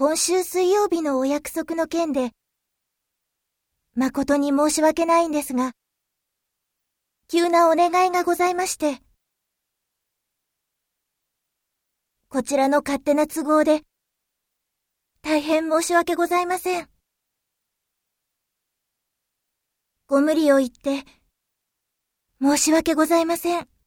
今週水曜日のお約束の件で、誠に申し訳ないんですが、急なお願いがございまして、こちらの勝手な都合で、大変申し訳ございません。ご無理を言って、申し訳ございません。